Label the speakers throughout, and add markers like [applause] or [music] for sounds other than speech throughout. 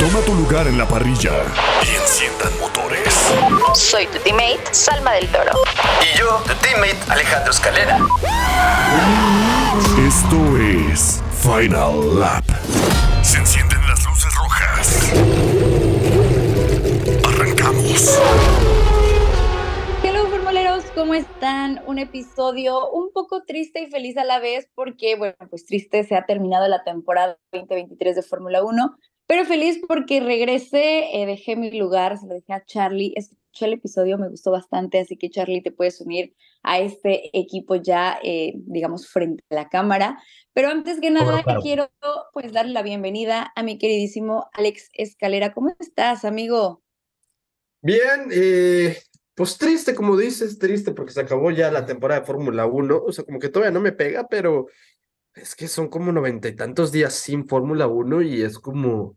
Speaker 1: Toma tu lugar en la parrilla y enciendan motores.
Speaker 2: Soy tu teammate, Salma del Toro.
Speaker 3: Y yo, tu teammate, Alejandro Escalera.
Speaker 1: Esto es Final Lap. Se encienden las luces rojas. Arrancamos.
Speaker 4: Hello, formuleros, ¿cómo están? Un episodio un poco triste y feliz a la vez porque, bueno, pues triste se ha terminado la temporada 2023 de Fórmula 1, pero feliz porque regresé, eh, dejé mi lugar, se lo dejé a Charlie. Escuché el episodio, me gustó bastante, así que Charlie te puedes unir a este equipo ya, eh, digamos, frente a la cámara. Pero antes que nada, quiero pues darle la bienvenida a mi queridísimo Alex Escalera. ¿Cómo estás, amigo?
Speaker 5: Bien, eh, pues triste, como dices, triste porque se acabó ya la temporada de Fórmula 1. O sea, como que todavía no me pega, pero es que son como noventa y tantos días sin Fórmula 1 y es como,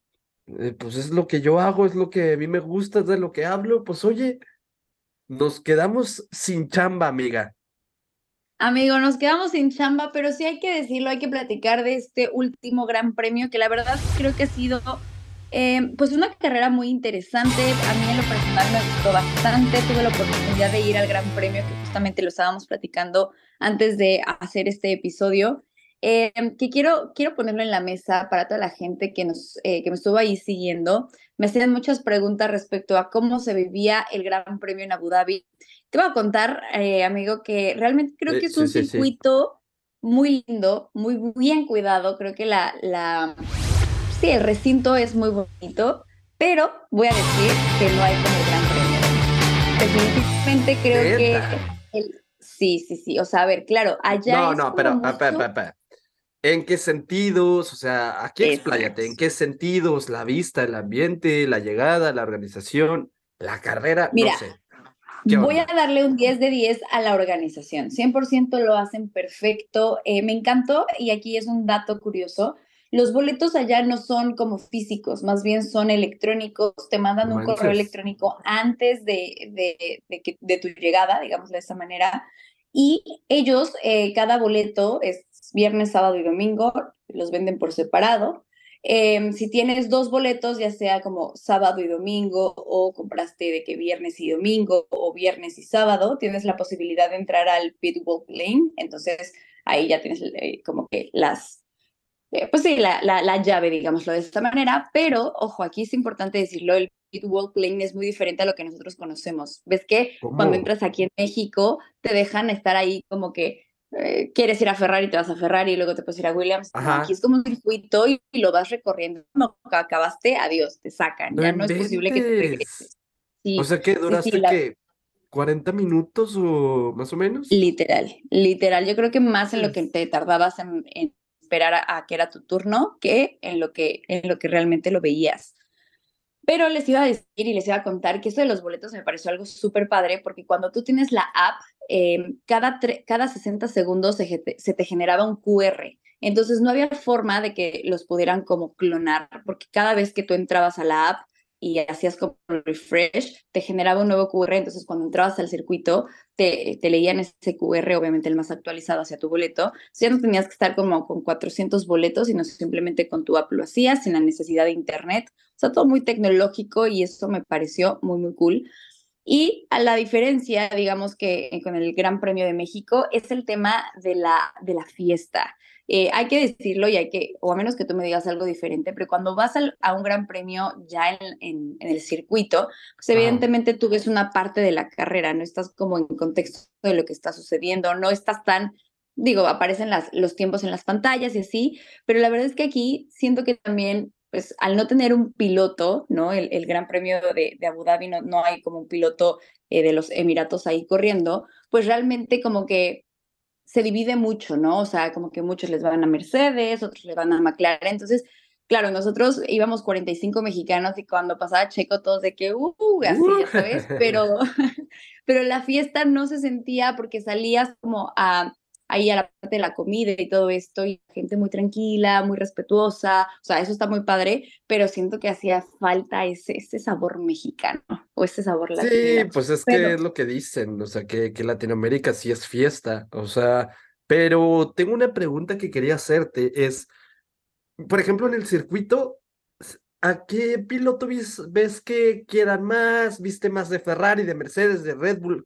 Speaker 5: eh, pues es lo que yo hago, es lo que a mí me gusta, es de lo que hablo. Pues oye, nos quedamos sin chamba, amiga.
Speaker 4: Amigo, nos quedamos sin chamba, pero sí hay que decirlo, hay que platicar de este último gran premio que la verdad creo que ha sido eh, pues una carrera muy interesante. A mí en lo personal me gustó bastante. Tuve la oportunidad de ir al gran premio que justamente lo estábamos platicando antes de hacer este episodio. Eh, que quiero, quiero ponerlo en la mesa para toda la gente que, nos, eh, que me estuvo ahí siguiendo. Me hacían muchas preguntas respecto a cómo se vivía el Gran Premio en Abu Dhabi. Te voy a contar, eh, amigo, que realmente creo que es un
Speaker 5: sí, sí, sí.
Speaker 4: circuito muy lindo, muy bien cuidado. Creo que la, la, sí, el recinto es muy bonito, pero voy a decir que no hay como el Gran Premio. Definitivamente creo que... El- sí, sí, sí. O sea, a ver, claro, allá
Speaker 5: No,
Speaker 4: es
Speaker 5: no, pero,
Speaker 4: mucho-
Speaker 5: pa, pa, pa. ¿En qué sentidos? O sea, aquí expláyate. ¿En qué sentidos? La vista, el ambiente, la llegada, la organización, la carrera,
Speaker 4: Mira,
Speaker 5: no sé. ¿Qué
Speaker 4: Voy a darle un 10 de 10 a la organización. 100% lo hacen perfecto. Eh, me encantó y aquí es un dato curioso. Los boletos allá no son como físicos, más bien son electrónicos. Te mandan un correo electrónico antes de, de, de que- de tu llegada, digamos de esa manera. Y ellos, eh, cada boleto es viernes, sábado y domingo, los venden por separado. Em, si tienes dos boletos, ya sea como sábado y domingo, o compraste de que viernes y domingo, o viernes y sábado, tienes la posibilidad de entrar al Pitwalk Lane. Entonces, ahí ya tienes eh, como que las, eh, pues sí, la, la, la llave, digámoslo de esta manera. Pero, ojo, aquí es importante decirlo, el Pitwalk Lane es muy diferente a lo que nosotros conocemos. ¿Ves que cuando entras aquí en México, te dejan estar ahí como que eh, quieres ir a Ferrari, te vas a Ferrari y luego te puedes ir a Williams.
Speaker 5: Ajá.
Speaker 4: aquí es como un circuito y, y lo vas recorriendo. No, acabaste, adiós, te sacan.
Speaker 5: No
Speaker 4: ya no es posible que te regreses. Sí,
Speaker 5: O sea,
Speaker 4: sí,
Speaker 5: ¿Duraste
Speaker 4: sí, la-
Speaker 5: qué? ¿40 minutos o más o menos?
Speaker 4: literal, literal. Yo creo que más en lo que te tardabas en, en esperar a, que era tu turno que en lo que, en lo que realmente lo veías. Pero les iba a decir y les iba a contar que esto de los boletos me pareció algo súper padre porque cuando tú tienes la app, eh, cada, cada 60 segundos se, se te generaba un QR. Entonces no había forma de que los pudieran como clonar porque cada vez que tú entrabas a la app y hacías como refresh, te generaba un nuevo QR. Entonces cuando entrabas al circuito, te, te leían ese QR, obviamente el más actualizado hacia tu boleto. Sea, ya no tenías que estar como con 400 boletos, sino simplemente con tu app lo hacías sin la necesidad de internet. O sea, todo muy tecnológico y eso me pareció muy, muy cool. Y a la diferencia, digamos que con el Gran Premio de México, es el tema de la, de la fiesta. Eh, hay que decirlo y hay que, o a menos que tú me digas algo diferente, pero cuando vas al- a un gran premio ya en, en- en el circuito, pues evidentemente tú ves una parte de la carrera, no estás como en contexto de lo que está sucediendo, no estás tan, digo, aparecen las, los tiempos en las pantallas y así, pero la verdad es que aquí siento que también, pues al no tener un piloto, ¿no? El, el Gran Premio de, de Abu Dhabi no, no hay como un piloto eh, de los Emiratos ahí corriendo, pues realmente como que se divide mucho, ¿no? O sea, como que muchos les van a Mercedes, otros les van a McLaren. Entonces, claro, nosotros íbamos 45 mexicanos y cuando pasaba Checo todos de que, uh, así, ya sabes, [laughs] pero, [laughs] pero la fiesta no se sentía porque salías como a ahí a la parte de la comida y todo esto, y gente muy tranquila, muy respetuosa, o sea, eso está muy padre, pero siento que hacía falta ese, ese sabor mexicano o ese sabor
Speaker 5: Sí,
Speaker 4: latino.
Speaker 5: pues es
Speaker 4: Pero-
Speaker 5: que es lo que dicen, o sea, que, que Latinoamérica sí es fiesta, o sea, pero tengo una pregunta que quería hacerte, es, por ejemplo, en el circuito, ¿a qué piloto ves que quieran más? ¿Viste más de Ferrari, de Mercedes, de Red Bull?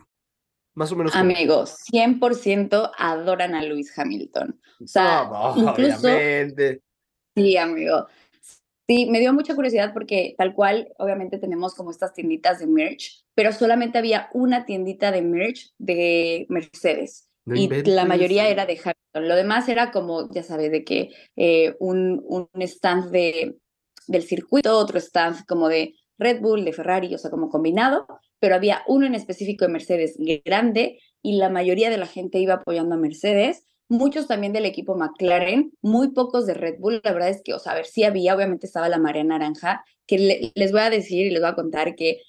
Speaker 5: Más o menos.
Speaker 4: Amigos, 100% adoran a Lewis Hamilton. O sea,
Speaker 5: No, no,
Speaker 4: incluso,
Speaker 5: obviamente.
Speaker 4: sí, amigo. Sí, me dio mucha curiosidad porque tal cual, obviamente tenemos como estas tienditas de merch, pero solamente había una tiendita de merch de Mercedes.
Speaker 5: No
Speaker 4: y la mayoría era de Hamilton. Lo demás era como, ya sabes, de que eh, un, un stand de, del circuito, otro stand como de Red Bull, de Ferrari, o sea, como combinado, pero había uno en específico de Mercedes grande y la mayoría de la gente iba apoyando a Mercedes. Muchos también del equipo McLaren, muy pocos de Red Bull. La verdad es que, o sea, a ver, sí había, obviamente estaba la marea naranja, que le- les voy a decir y les voy a contar que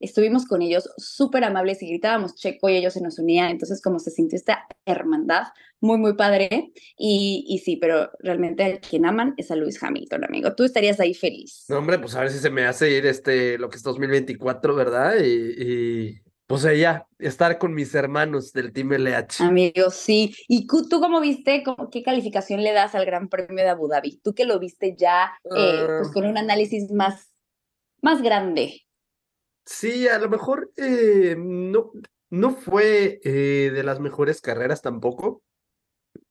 Speaker 4: estuvimos con ellos súper amables y gritábamos checo y ellos se nos unían, entonces como se sintió esta hermandad, muy, muy padre. Y, y sí, pero realmente a quien aman es a Lewis Hamilton, amigo. Tú estarías ahí feliz.
Speaker 5: No, hombre, pues a ver si se me hace ir este, lo que es 2024, ¿verdad? Y, y pues allá, estar con mis hermanos del Team LH.
Speaker 4: Amigo, sí. ¿Y tú cómo viste, cómo- qué calificación le das al Gran Premio de Abu Dhabi? Tú que lo viste ya, eh, pues
Speaker 5: Ah.
Speaker 4: con un análisis más, más grande.
Speaker 5: Sí, a lo mejor eh, no, no fue eh, de las mejores carreras tampoco.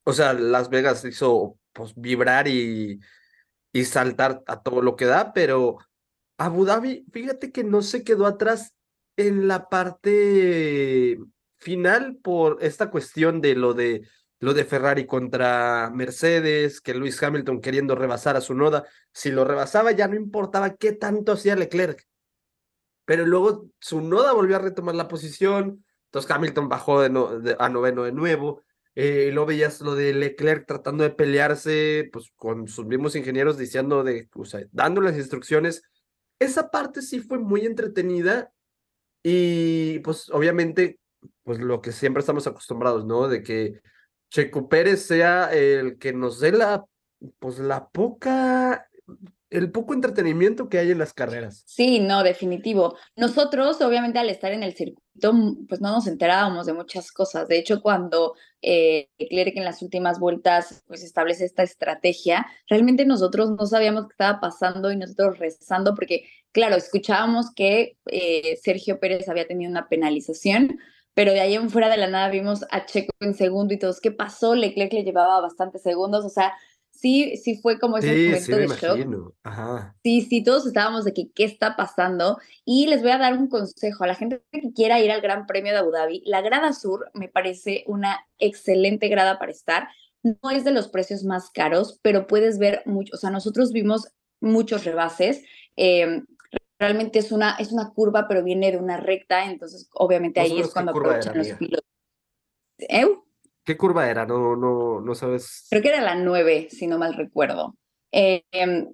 Speaker 5: O sea, Las Vegas hizo pues vibrar y, y saltar a todo lo que da, pero Abu Dhabi, fíjate que no se quedó atrás en la parte final por esta cuestión de lo de lo de Ferrari contra Mercedes, que Lewis Hamilton queriendo rebasar a su noda. Si lo rebasaba ya no importaba qué tanto hacía Leclerc pero luego su noda volvió a retomar la posición, entonces Hamilton bajó de no- de- a noveno de nuevo, eh, luego veías lo de Leclerc tratando de pelearse, pues con sus mismos ingenieros diciendo de, o sea, dando las instrucciones. Esa parte sí fue muy entretenida y pues obviamente, pues lo que siempre estamos acostumbrados, ¿no? De que Checo Pérez sea el que nos dé la, pues la poca, el poco entretenimiento que hay en las carreras.
Speaker 4: Sí, no, definitivo. Nosotros, obviamente, al estar en el circuito, mm, pues no nos enterábamos de muchas cosas. De hecho, cuando eh, Leclerc en las últimas vueltas pues establece esta estrategia, realmente nosotros no sabíamos qué estaba pasando y nosotros rezando porque, claro, escuchábamos que eh, Sergio Pérez había tenido una penalización, pero de ahí en fuera de la nada vimos a Checo en segundo y todos, ¿qué pasó? Leclerc le llevaba bastantes segundos, o sea, sí, sí fue como ese
Speaker 5: Sí,
Speaker 4: momento
Speaker 5: sí
Speaker 4: de shock.
Speaker 5: Ajá.
Speaker 4: Sí, sí, todos estábamos de que qué está pasando y les voy a dar un consejo a la gente que quiera ir al Gran Premio de Abu Dhabi. La grada sur me parece una excelente grada para estar. No es de los precios más caros, pero puedes ver mucho, o sea, nosotros vimos muchos rebases. eh, realmente es una, es una curva, pero viene de una recta, entonces obviamente ahí es
Speaker 5: ¿qué
Speaker 4: cuando aprovechan los pilotos. ¿Eu?
Speaker 5: ¿Qué curva era? No, no, no sabes.
Speaker 4: Creo que era la 9, si no mal recuerdo. Eh, em,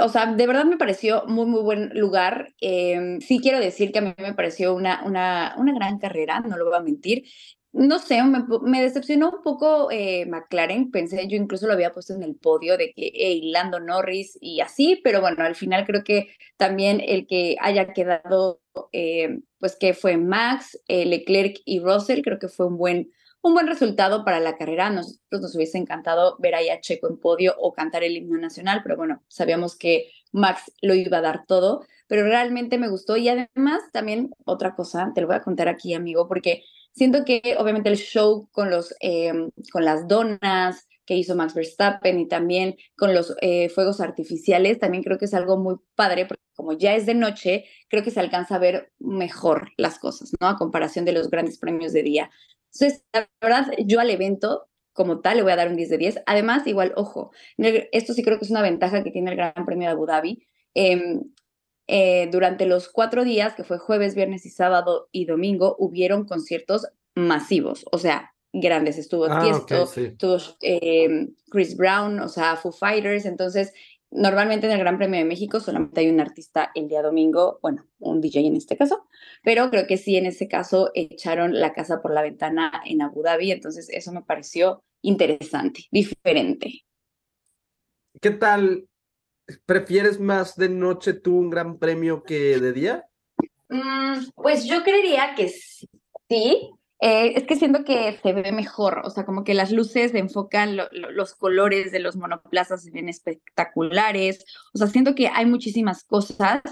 Speaker 4: o sea, de verdad me pareció muy, muy buen lugar. Em, sí quiero decir que a mí me pareció una, una, una gran carrera, no lo voy a mentir. No sé, me, me decepcionó un poco eh, McLaren. Pensé, yo incluso lo había puesto en el podio de que hey, Lando Norris y así, pero bueno, al final creo que también el que haya quedado, eh, pues que fue Max, eh, Leclerc y Russell, creo que fue un buen, un buen resultado para la carrera. Nosotros nos hubiese encantado ver ahí a Checo en podio o cantar el himno nacional, pero bueno, sabíamos que Max lo iba a dar todo, pero realmente me gustó y además también otra cosa, te lo voy a contar aquí, amigo, porque siento que obviamente el show con, los, em, con las donas que hizo Max Verstappen y también con los eh, fuegos artificiales, también creo que es algo muy padre, porque como ya es de noche, creo que se alcanza a ver mejor las cosas, ¿no? A comparación de los grandes premios de día. Entonces, la verdad, yo al evento como tal le voy a dar un 10 de 10. Además, igual, ojo, esto sí creo que es una ventaja que tiene el Gran Premio de Abu Dhabi. Em, eh, durante los cuatro días, que fue jueves, viernes y sábado y domingo, hubieron conciertos masivos, o sea, grandes. Estuvo
Speaker 5: Ah,
Speaker 4: Tiesto,
Speaker 5: ok, sí.
Speaker 4: estuvo em, Chris Brown, o sea, Foo Fighters. Entonces, normalmente en el Gran Premio de México solamente hay un artista el día domingo, bueno, un DJ en este caso, pero creo que sí en ese caso echaron la casa por la ventana en Abu Dhabi, entonces eso me pareció interesante, diferente.
Speaker 5: ¿Qué tal? ¿Prefieres más de noche tú un gran premio que de día?
Speaker 4: Mm, pues yo creería que sí. Eh, es que siento que se ve mejor, o sea, como que las luces enfocan, lo- lo- los colores de los monoplazas se ven espectaculares, o sea, siento que hay muchísimas cosas.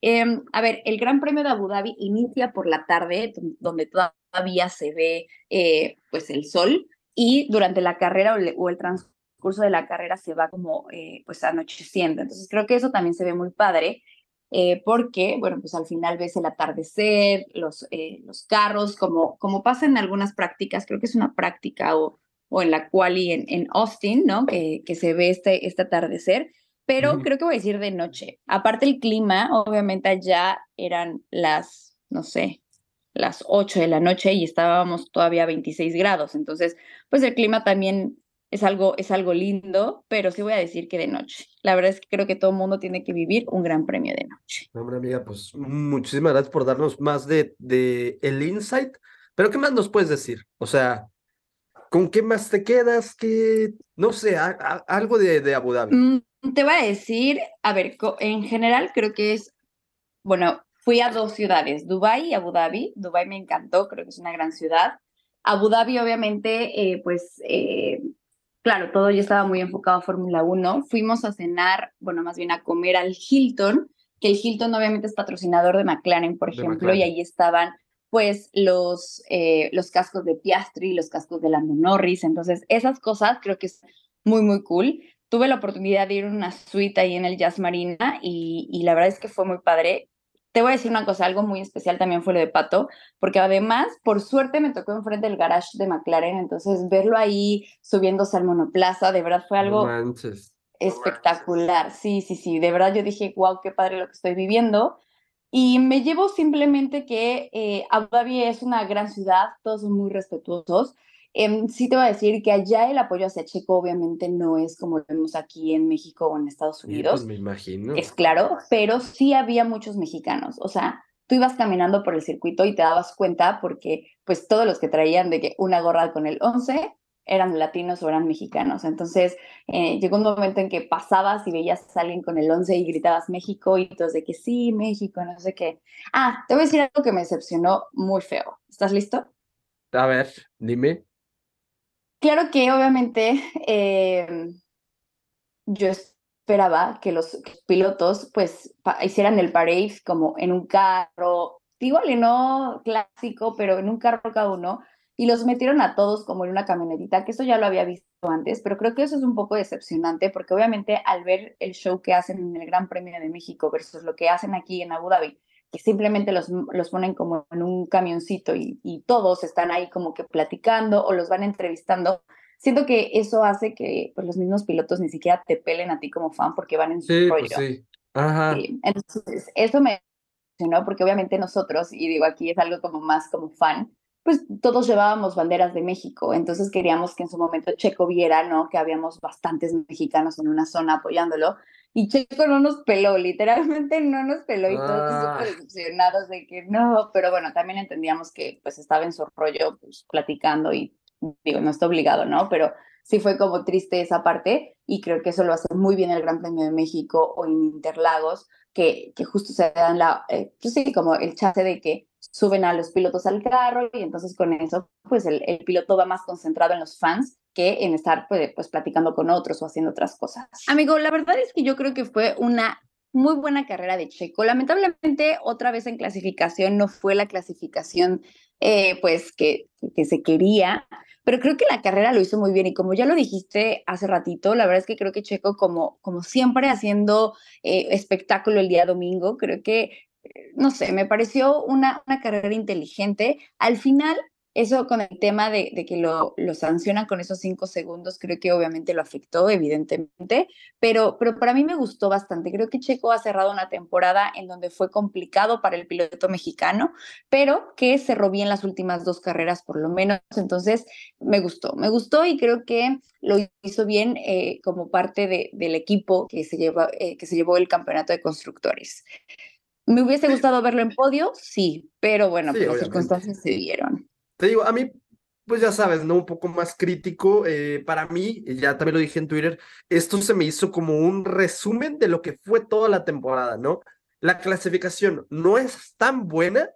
Speaker 4: Em, a ver, el Gran Premio de Abu Dhabi inicia por la tarde, don- donde todavía se ve eh, pues el sol, y durante la carrera o, o el transcurso de la carrera se va como eh, pues anocheciendo. Entonces creo que eso también se ve muy padre eh, porque, bueno, pues al final ves el atardecer, los, eh, los carros, como, como pasa en algunas prácticas, creo que es una práctica o, o en la quali en, en Austin, ¿no? Que, que se ve este, este atardecer, pero creo que voy a decir de noche. Aparte el clima, obviamente allá eran las, no sé, las 8 de la noche y estábamos todavía a 26 grados, entonces, pues el clima también es algo, es algo lindo, pero sí voy a decir que de noche. La verdad es que creo que todo el mundo tiene que vivir un gran premio de noche.
Speaker 5: No, Hombre, amiga, pues muchísimas gracias por darnos más de, de el insight. Pero ¿qué más nos puedes decir? O sea, ¿con qué más te quedas? ¿Qué, no sé, a- a- algo de, de Abu Dhabi?
Speaker 4: Mm, te voy a decir, a ver, en general creo que es, bueno, fui a dos ciudades, Dubái y Abu Dhabi. Dubái me encantó, creo que es una gran ciudad. Abu Dhabi, obviamente, eh, pues, eh, claro, todo ya estaba muy enfocado a Fórmula 1. Fuimos a cenar, bueno, más bien a comer al Hilton, que el Hilton obviamente es patrocinador de McLaren, por
Speaker 5: De
Speaker 4: ejemplo, y ahí estaban pues los, eh, los cascos de Piastri, los cascos de Lando Norris, entonces esas cosas creo que es muy, muy cool. Tuve la oportunidad de ir a una suite ahí en el Jazz Marina y, y la verdad es que fue muy padre. Te voy a decir una cosa, algo muy especial también fue lo de Pato, porque además, por suerte, me tocó enfrente del garage de McLaren, entonces verlo ahí subiéndose al monoplaza, de verdad fue algo espectacular. Sí, sí, sí, de verdad yo dije, wow, qué padre lo que estoy viviendo. Y me llevo simplemente que eh, Abu Dhabi es una gran ciudad, todos son muy respetuosos. Em, sí te voy a decir que allá el apoyo hacia Checo obviamente no es como lo vemos aquí en México o en Estados
Speaker 5: Sí,
Speaker 4: Unidos
Speaker 5: pues me imagino.
Speaker 4: es claro, pero sí había muchos mexicanos. O sea, tú ibas caminando por el circuito y te dabas cuenta porque pues todos los que traían de que una gorra con el 11 eran latinos o eran mexicanos. Entonces eh, llegó un momento en que pasabas y veías a alguien con el 11 y gritabas México y todos de que sí, México, no sé qué. Ah, te voy a decir algo que me decepcionó muy feo. ¿Estás listo?
Speaker 5: A ver, dime.
Speaker 4: Claro que obviamente eh, yo esperaba que los pilotos pues hicieran el parade como en un carro, igual y no clásico, pero en un carro cada uno, y los metieron a todos como en una camionetita, que eso ya lo había visto antes, pero creo que eso es un poco decepcionante porque obviamente al ver el show que hacen en el Gran Premio de México versus lo que hacen aquí en Abu Dhabi, que simplemente los, los ponen como en un camioncito y, y todos están ahí como que platicando o los van entrevistando, siento que eso hace que pues, los mismos pilotos ni siquiera te pelen a ti como fan porque van en su
Speaker 5: Sí,
Speaker 4: rollo.
Speaker 5: pues sí. Ajá.
Speaker 4: Sí, Entonces, eso me emocionó porque obviamente nosotros, y digo aquí es algo como más como fan, pues todos llevábamos banderas de México, entonces queríamos que en su momento Checo viera, ¿no? Que habíamos bastantes mexicanos en una zona apoyándolo y Checo no nos peló, literalmente no nos peló y todos
Speaker 5: Ah.
Speaker 4: súper decepcionados de que no, pero bueno, también entendíamos que pues estaba en su rollo pues platicando y digo, no está obligado, ¿no? Pero sí fue como triste esa parte y creo que eso lo hace muy bien el Gran Premio de México o Interlagos, que, que justo se dan la, eh, pues sí, como el chance de que suben a los pilotos al carro y entonces con eso pues el, el piloto va más concentrado en los fans que en estar pues, pues platicando con otros o haciendo otras cosas. Amigo, la verdad es que yo creo que fue una muy buena carrera de Checo. Lamentablemente, otra vez en clasificación no fue la clasificación eh, pues que, que se quería, pero creo que la carrera lo hizo muy bien y como ya lo dijiste hace ratito, la verdad es que creo que Checo como, como siempre haciendo eh, espectáculo el día domingo, creo que, eh, no sé, me pareció una, una carrera inteligente. Al final eso con el tema de, de que lo, lo, sancionan con esos cinco segundos, creo que obviamente lo afectó, evidentemente, pero, pero para mí me gustó bastante. Creo que Checo ha cerrado una temporada en donde fue complicado para el piloto mexicano, pero que cerró bien las últimas dos carreras por lo menos. Entonces, me gustó, me gustó y creo que lo hizo bien eh, como parte de, del equipo que se, lleva, eh, que se llevó el campeonato de constructores. ¿Me hubiese gustado verlo en podio? Sí, pero bueno,
Speaker 5: Sí,
Speaker 4: pues las circunstancias se dieron.
Speaker 5: Te digo, a mí, pues ya sabes, ¿no? Un poco más crítico. eh, para mí, ya también lo dije en Twitter, esto se me hizo como un resumen de lo que fue toda la temporada, ¿no? La clasificación no es tan buena,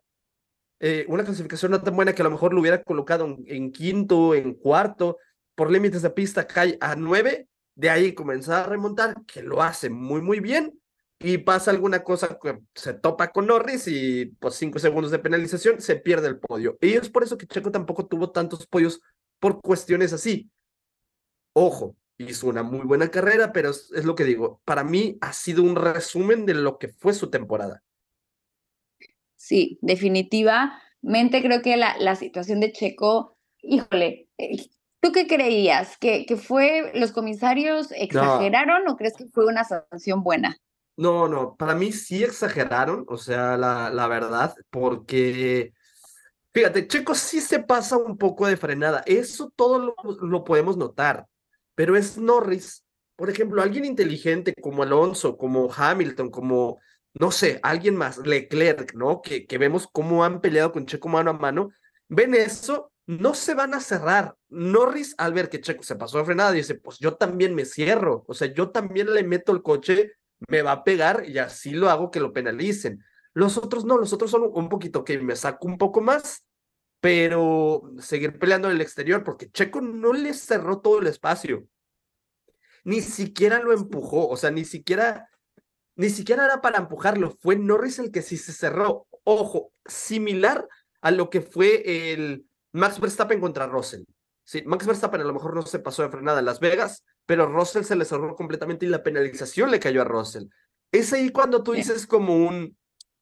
Speaker 5: eh, una clasificación no tan buena que a lo mejor lo hubiera colocado en, en quinto, en cuarto, por límites de pista cae a nueve, de ahí comenzar a remontar, que lo hace muy, muy bien. Y pasa alguna cosa que se topa con Norris y pues cinco segundos de penalización se pierde el podio. Y es por eso que Checo tampoco tuvo tantos podios por cuestiones así. Ojo, hizo una muy buena carrera, pero es, es lo que digo, para mí ha sido un resumen de lo que fue su temporada.
Speaker 4: Sí, definitivamente creo que la, la situación de Checo, híjole, eh, ¿tú qué creías? ¿Que, que fue los comisarios exageraron o crees que fue una sanción buena?
Speaker 5: No, no, para mí sí exageraron, o sea, la, la verdad, porque, fíjate, Checo sí se pasa un poco de frenada, eso todo lo, lo podemos notar, pero es Norris, por ejemplo, alguien inteligente como Alonso, como Hamilton, como, no sé, alguien más, Leclerc, ¿no? Que, que vemos cómo han peleado con Checo mano a mano, ven eso, no se van a cerrar. Norris, al ver que Checo se pasó de frenada, dice, pues yo también me cierro, o sea, yo también le meto el coche me va a pegar y así lo hago que lo penalicen. Los otros no, los otros son un poquito que me saco un poco más, pero seguir peleando en el exterior porque Checo no le cerró todo el espacio. Ni siquiera lo empujó, o sea, ni siquiera ni siquiera era para empujarlo, fue Norris el que sí se cerró. Ojo, similar a lo que fue el Max Verstappen contra Russell. Sí, Max Verstappen a lo mejor no se pasó de frenada en Las Vegas, pero Russell se le cerró completamente y la penalización le cayó a Russell. Es ahí cuando tú dices como un,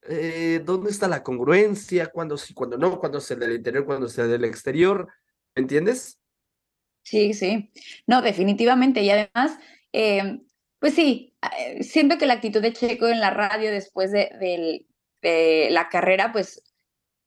Speaker 5: eh, ¿dónde está la congruencia? Cuando sí, cuando no, cuando sea del interior, cuando sea del exterior, ¿entiendes?
Speaker 4: Sí, sí. No, definitivamente. Y además, eh, pues sí, eh, siento que la actitud de Checo en la radio después de, de, de la carrera, pues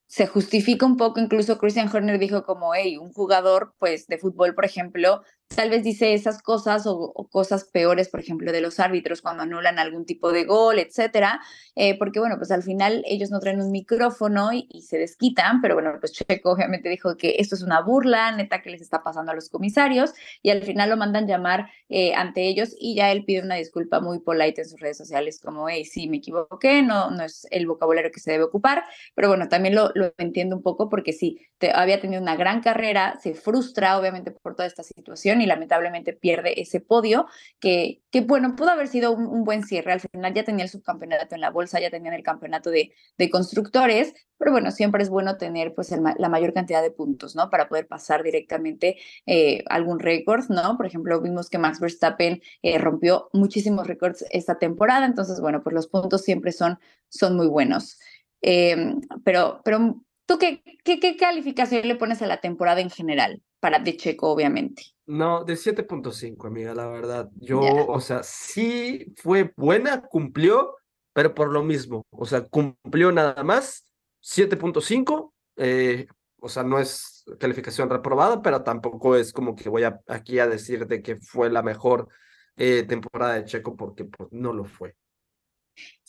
Speaker 4: se justifica un poco, incluso Christian Horner dijo como, hey, un jugador pues de fútbol, por ejemplo, tal vez dice esas cosas o, cosas peores, por ejemplo, de los árbitros cuando anulan algún tipo de gol, etcétera, eh, porque bueno, pues al final ellos no traen un micrófono y, y, se desquitan, pero bueno, pues Checo obviamente dijo que esto es una burla, neta que les está pasando a los comisarios y al final lo mandan llamar eh, ante ellos y ya él pide una disculpa muy polite en sus redes sociales como, hey, sí, me equivoqué, no, no es el vocabulario que se debe ocupar, pero bueno, también lo, lo entiendo un poco porque sí, te, había tenido una gran carrera, se frustra obviamente por toda esta situación y lamentablemente pierde ese podio que, que bueno, pudo haber sido un, buen cierre. Al final ya tenía el subcampeonato en la bolsa, ya tenían el campeonato de, constructores, pero bueno, siempre es bueno tener pues la mayor cantidad de puntos, ¿no? Para poder pasar directamente eh, algún récord, ¿no? Por ejemplo, vimos que Max Verstappen eh, rompió muchísimos récords esta temporada, entonces bueno, pues los puntos siempre son, son muy buenos. Eh, pero, pero ¿Tú qué, qué, calificación le pones a la temporada en general? Para de Checo, obviamente.
Speaker 5: No, de 7.5, amiga, la verdad. Yo, yeah. o sea, sí fue buena, cumplió, pero por lo mismo. O sea, cumplió nada más. 7.5. Eh, o sea, no es calificación reprobada, pero tampoco es como que voy a, aquí a decir de que fue la mejor eh, temporada de Checo porque pues, no lo fue.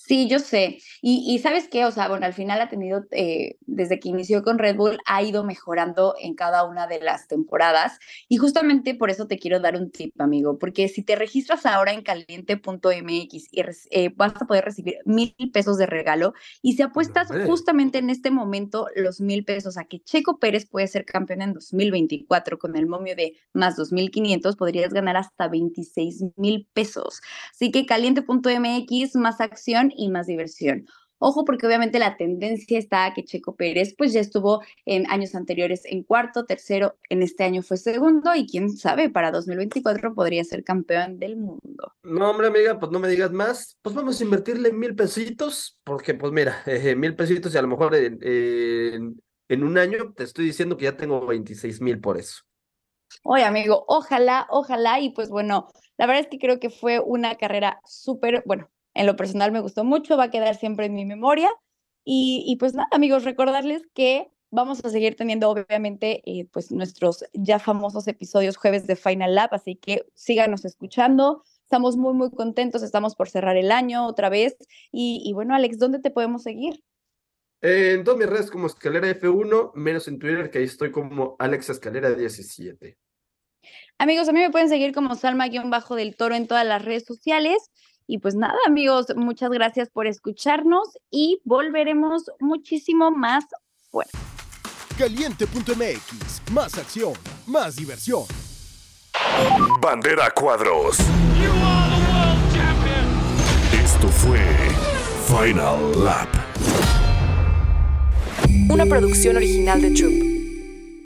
Speaker 4: Sí, yo sé. Y, y sabes qué, o sea, bueno, al final ha tenido, eh, desde que inició con Red Bull, ha ido mejorando en cada una de las temporadas. Y justamente por eso te quiero dar un tip, amigo, porque si te registras ahora en caliente.mx y eh, vas a poder recibir mil pesos de regalo y si apuestas justamente en este momento los mil pesos a que Checo Pérez puede ser campeón en 2024 con el momio de más 2.500, podrías ganar hasta 26 mil pesos. Así que caliente.mx, más acción y más diversión. Ojo, porque obviamente la tendencia está a que Checo Pérez, pues ya estuvo en años anteriores en cuarto, tercero, en este año fue segundo y quién sabe, para 2024 podría ser campeón del mundo.
Speaker 5: No, hombre, amiga, pues no me digas más. Pues vamos a invertirle mil pesitos, porque pues mira, [laughs] eh, mil pesitos y a lo mejor en, en, un año te estoy diciendo que ya tengo 26 mil por eso.
Speaker 4: Oye, amigo, ojalá, ojalá, y pues bueno, la verdad es que creo que fue una carrera súper, bueno, en lo personal me gustó mucho, va a quedar siempre en mi memoria. Y, pues nada, amigos, recordarles que vamos a seguir teniendo obviamente eh, pues nuestros ya famosos episodios jueves de Final Lab, así que síganos escuchando. Estamos muy, muy contentos, estamos por cerrar el año otra vez. Y, bueno, Alex, ¿dónde te podemos seguir?
Speaker 5: en todas mis redes como Escalera F1, menos en Twitter, que ahí estoy como Alex Escalera 17.
Speaker 4: Amigos, a mí me pueden seguir como Salma-Bajo del Toro en todas las redes sociales. Y pues nada, amigos, muchas gracias por escucharnos y volveremos muchísimo más fuerte.
Speaker 6: Caliente.mx, más acción, más diversión.
Speaker 1: Bandera Cuadros. Esto fue Final Lap.
Speaker 7: Una producción original de Troop.